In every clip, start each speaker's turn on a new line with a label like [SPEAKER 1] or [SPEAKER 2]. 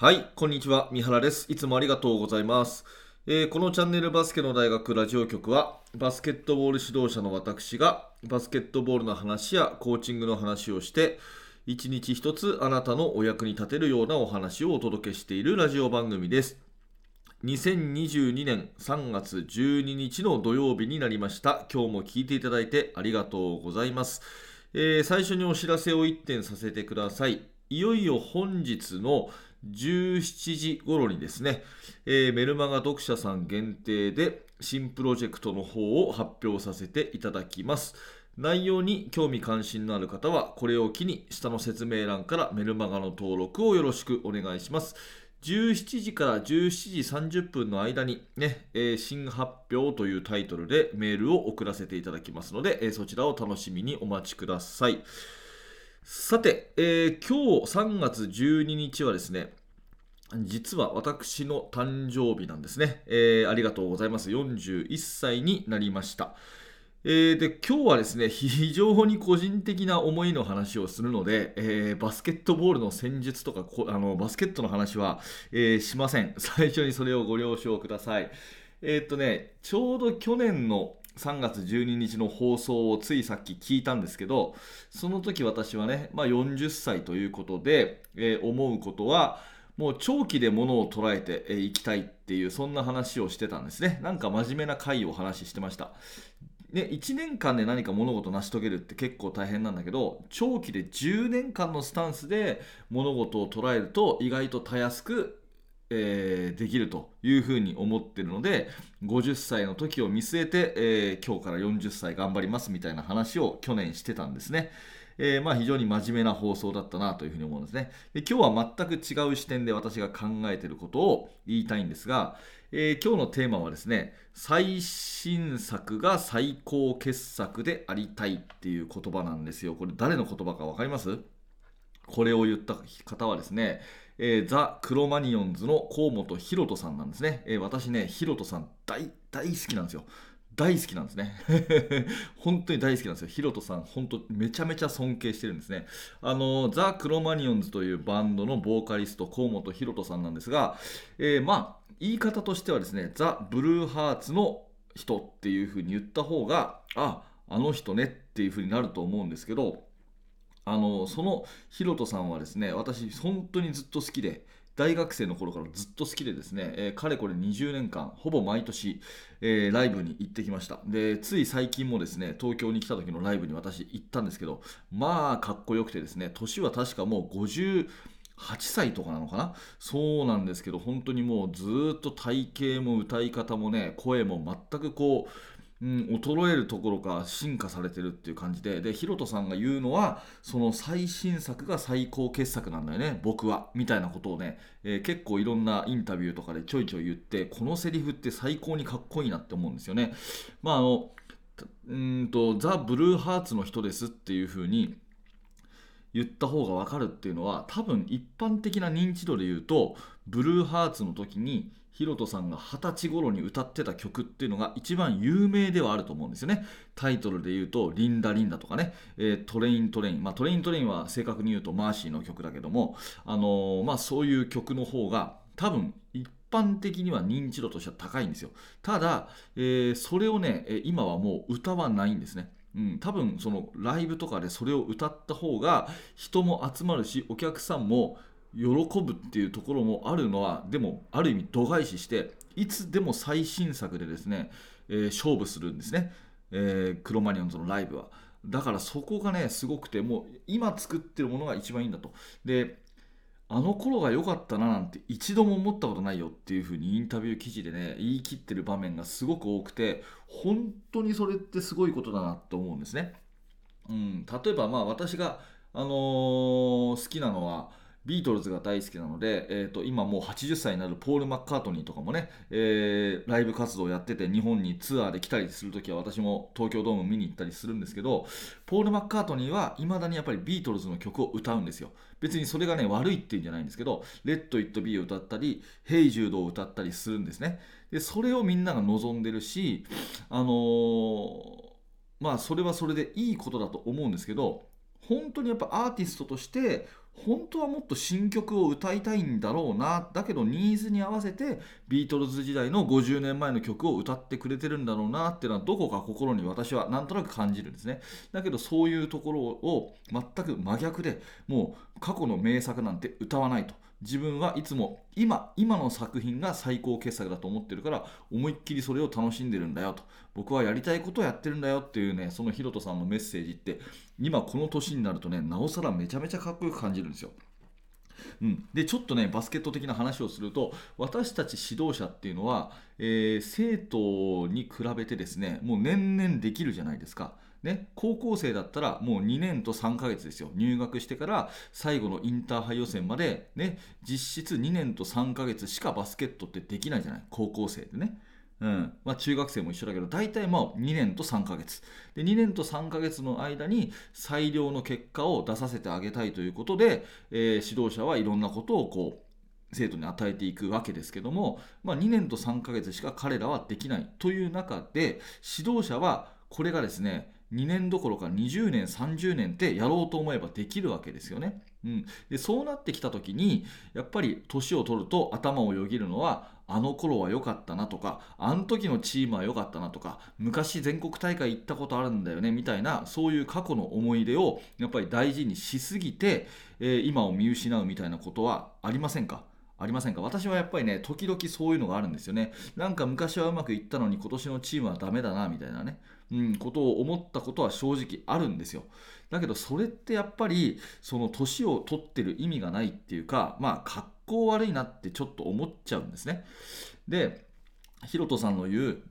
[SPEAKER 1] はい、こんにちは。三原です。いつもありがとうございます。えーこのチャンネルバスケの大学ラジオ局は、バスケットボール指導者の私が、バスケットボールの話やコーチングの話をして、一日一つあなたのお役に立てるようなお話をお届けしているラジオ番組です。2022年3月12日の土曜日になりました。今日も聞いていただいてありがとうございます。えー最初にお知らせを1点させてください。いよいよ本日の17時頃にですね、えーメルマガ読者さん限定で新プロジェクトの方を発表させていただきます。内容に興味関心のある方はこれを機に下の説明欄からメルマガの登録をよろしくお願いします。17時から17時30分の間にね、えー新発表というタイトルでメールを送らせていただきますので、えーそちらを楽しみにお待ちください。さて、えー今日3月12日はですね、実は私の誕生日なんですね。えーありがとうございます。41歳になりました。えーで今日はですね、非常に個人的な思いの話をするので、えーバスケットボールの戦術とかあのバスケットの話は、えーしません。最初にそれをご了承ください。えーっとね、ちょうど去年の3月12日の放送をついさっき聞いたんですけど、その時私はね、まあ、40歳ということで、え思うことは、もう長期で物を捉えてえーいきたいっていう、そんな話をしてたんですね。なんか真面目な回をお話ししてました。ね、1年間で何か物事を成し遂げるって結構大変なんだけど長期で10年間のスタンスで物事を捉えると意外とたやすく、えーできるというふうに思ってるので50歳の時を見据えて、えー今日から40歳頑張りますみたいな話を去年してたんですね。えーまあ、非常に真面目な放送だったなというふうに思うんですね。で今日は全く違う視点で私が考えてることを言いたいんですが、えー今日のテーマはですね最新作が最高傑作でありたいっていう言葉なんですよこれ誰の言葉か分かります？これを言った方はですね、えーザ・クロマニオンズの河本ひろとさんなんですね、えー私ねひろとさん大大好きなんですよ大好きなんですね。本当に大好きなんですよ。ヒロトさん、本当めちゃめちゃ尊敬してるんですね。あの、ザ・クロマニオンズというバンドのボーカリスト、河本ヒロトさんなんですが、えーまあ、言い方としてはですね、ザ・ブルーハーツの人っていう風に言った方が、あ、あの人ねっていう風になると思うんですけど、あのそのヒロトさんはですね私本当にずっと好きで大学生の頃からずっと好きでですね、えーかれこれ20年間ほぼ毎年、えーライブに行ってきました。でつい最近もですね東京に来た時のライブに私行ったんですけどまあかっこよくてですね年は確かもう50 8歳とかなのかな？そうなんですけど本当にもうずっと体型も歌い方もね声も全くこううん、衰えるところか進化されてるっていう感じででヒロトさんが言うのはその最新作が最高傑作なんだよね僕はみたいなことをね、えー結構いろんなインタビューとかでちょいちょい言ってこのセリフって最高にかっこいいなって思うんですよね。まああのうんとザ・ブルーハーツの人ですっていう風に言った方が分かるっていうのは多分一般的な認知度で言うとブルーハーツの時にヒロトさんが二十歳頃に歌ってた曲っていうのが一番有名ではあると思うんですよね。タイトルで言うと「リンダリンダ」とかね、えートレイントレイン」まあトレイントレインは正確に言うとマーシーの曲だけども、あのーまあ、そういう曲の方が多分一般的には認知度としては高いんですよ。ただ、えーそれをね今はもう歌わないんですね。うん、多分そのライブとかでそれを歌った方が人も集まるしお客さんも喜ぶっていうところもあるのはでもある意味度外視していつでも最新作でですね、えー勝負するんですね、えークロマニオンズのライブは。だからそこがねすごくてもう今作ってるものが一番いいんだと。であの頃が良かったななんて一度も思ったことないよっていうふうにインタビュー記事でね言い切ってる場面がすごく多くて本当にそれってすごいことだなと思うんですね。うん、例えばまあ私が、あのー好きなのはビートルズが大好きなので、えー、と今もう80歳になるポール・マッカートニーとかもね、えーライブ活動をやってて日本にツアーで来たりするときは私も東京ドーム見に行ったりするんですけどポール・マッカートニーはいまだにやっぱりビートルズの曲を歌うんですよ。別にそれがね悪いっていうんじゃないんですけど「レット・イット・ビー」を歌ったり「ヘイ・ジュード」を歌ったりするんですね。でそれをみんなが望んでるしあのーまあそれはそれでいいことだと思うんですけど本当にやっぱアーティストとして本当はもっと新曲を歌いたいんだろうな。だけどニーズに合わせてビートルズ時代の50年前の曲を歌ってくれてるんだろうなっていうのはどこか心に私はなんとなく感じるんですね。だけどそういうところを全く真逆でもう過去の名作なんて歌わないと。自分はいつも今今の作品が最高傑作だと思ってるから思いっきりそれを楽しんでるんだよと僕はやりたいことをやってるんだよっていうねそのヒロトさんのメッセージって今この年になるとねなおさらめちゃめちゃかっこよく感じるんですよ。うん、でちょっとねバスケット的な話をすると私たち指導者っていうのは、えー、生徒に比べてですねもう年々できるじゃないですか。ね、高校生だったらもう2年と3ヶ月ですよ。入学してから最後のインターハイ予選まで、ね、実質2年と3ヶ月しかバスケットってできないじゃない。高校生でね。うん。まあ、中学生も一緒だけど大体まあ2年と3ヶ月。で2年と3ヶ月の間に最良の結果を出させてあげたいということで、えー、指導者はいろんなことをこう生徒に与えていくわけですけども、まあ、2年と3ヶ月しか彼らはできないという中で指導者はこれがですね2年どころか20年30年ってやろうと思えばできるわけですよね。うん、でそうなってきた時にやっぱり年を取ると頭をよぎるのはあの頃は良かったなとかあの時のチームは良かったなとか昔全国大会行ったことあるんだよねみたいなそういう過去の思い出をやっぱり大事にしすぎて、えー、今を見失うみたいなことはありませんか？ありませんか？私はやっぱりね時々そういうのがあるんですよね。なんか昔はうまくいったのに今年のチームはダメだなみたいなね。うん、ことを思ったことは正直あるんですよ。だけどそれってやっぱりその年を取ってる意味がないっていうかまあ格好悪いなってちょっと思っちゃうんですね。でヒロトさんの言う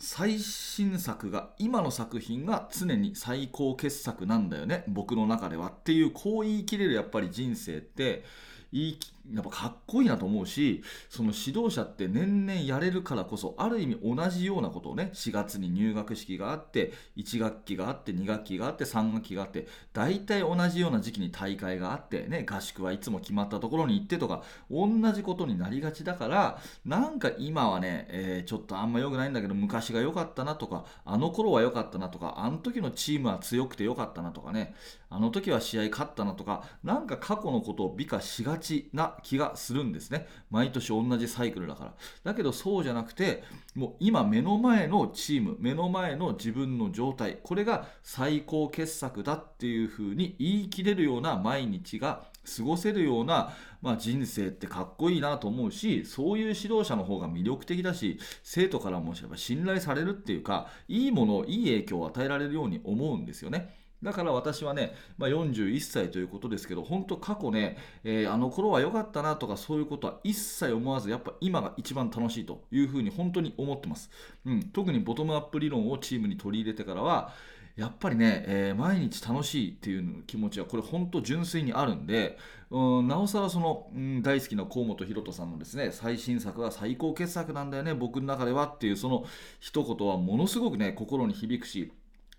[SPEAKER 1] 最新作が今の作品が常に最高傑作なんだよね僕の中ではっていうこう言い切れるやっぱり人生っていいやっぱかっこいいなと思うしその指導者って年々やれるからこそある意味同じようなことをね4月に入学式があって1学期があって2学期があって3学期があって大体同じような時期に大会があってね合宿はいつも決まったところに行ってとか同じことになりがちだからなんか今はね、えー、ちょっとあんま良くないんだけど昔が良かったなとかあの頃は良かったなとかあの時のチームは強くて良かったなとかねあの時は試合勝ったなとかなんか過去のことを美化しがちな気がするんですね毎年同じサイクルだからだけどそうじゃなくてもう今目の前のチーム目の前の自分の状態これが最高傑作だっていうふうに言い切れるような毎日が過ごせるような、まあ、人生ってかっこいいなと思うしそういう指導者の方が魅力的だし生徒からも信頼されるっていうかいいものいい影響を与えられるように思うんですよね。だから私はね、まあ、41歳ということですけど、本当過去ね、えー、あの頃は良かったなとかそういうことは一切思わず、やっぱ今が一番楽しいというふうに本当に思ってます。うん、特にボトムアップ理論をチームに取り入れてからは、やっぱりね、えー、毎日楽しいっていう気持ちはこれ本当純粋にあるんで、うん、なおさらその、うん、大好きな河本大翔さんのですね最新作は最高傑作なんだよね僕の中ではっていうその一言はものすごくね心に響くし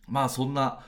[SPEAKER 1] まあそんな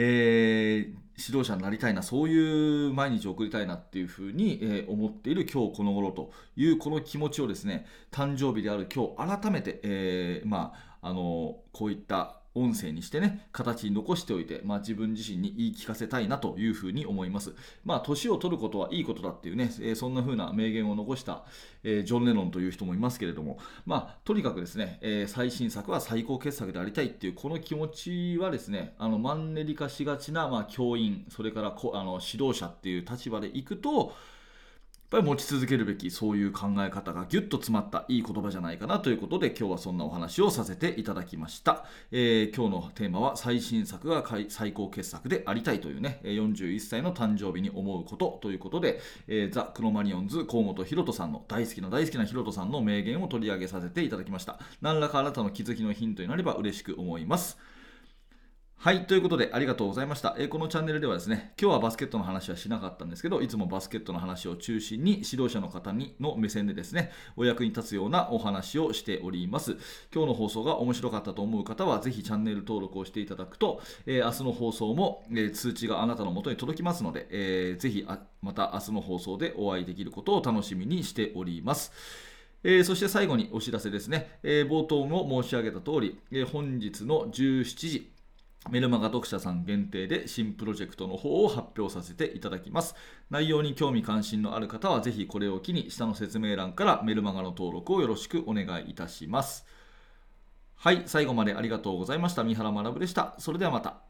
[SPEAKER 1] えー、指導者になりたいなそういう毎日を送りたいなっていうふうに、えー、思っている今日この頃というこの気持ちをですね誕生日である今日改めて、えー、まああのこういった音声にしてね、形に残しておいて、まあ、自分自身に言い聞かせたいなというふうに思います。まあ、年を取ることはいいことだっていうね、えー、そんな風な名言を残した、えー、ジョン・レノンという人もいますけれども、まあ、とにかくですね、えー、最新作は最高傑作でありたいっていう、この気持ちはですね、あのマンネリ化しがちな、まあ、教員、それからこあの指導者っていう立場でいくと、っぱり持ち続けるべきそういう考え方がぎゅっと詰まったいい言葉じゃないかなということで今日はそんなお話をさせていただきました、えー、今日のテーマは最新作が最高傑作でありたいというね41歳の誕生日に思うことということで、えー、ザ・クロマニオンズ河本ロ人さんの大好きな大好きなロ人さんの名言を取り上げさせていただきました。何らかあなたの気づきのヒントになれば嬉しく思います。はい、ということでありがとうございました、えー、このチャンネルではですね、今日はバスケットの話はしなかったんですけど、いつもバスケットの話を中心に指導者の方にの目線でですね、お役に立つようなお話をしております。今日の放送が面白かったと思う方は、ぜひチャンネル登録をしていただくと、えー、明日の放送も、えー、通知があなたの元に届きますので、えー、ぜひまた明日の放送でお会いできることを楽しみにしております。えー、そして最後にお知らせですね、えー、冒頭も申し上げた通り、えー、本日の17時、メルマガ読者さん限定で新プロジェクトの方を発表させていただきます。内容に興味関心のある方はぜひこれを機に下の説明欄からメルマガの登録をよろしくお願いいたします。はい最後までありがとうございました。三原学でした。それではまた。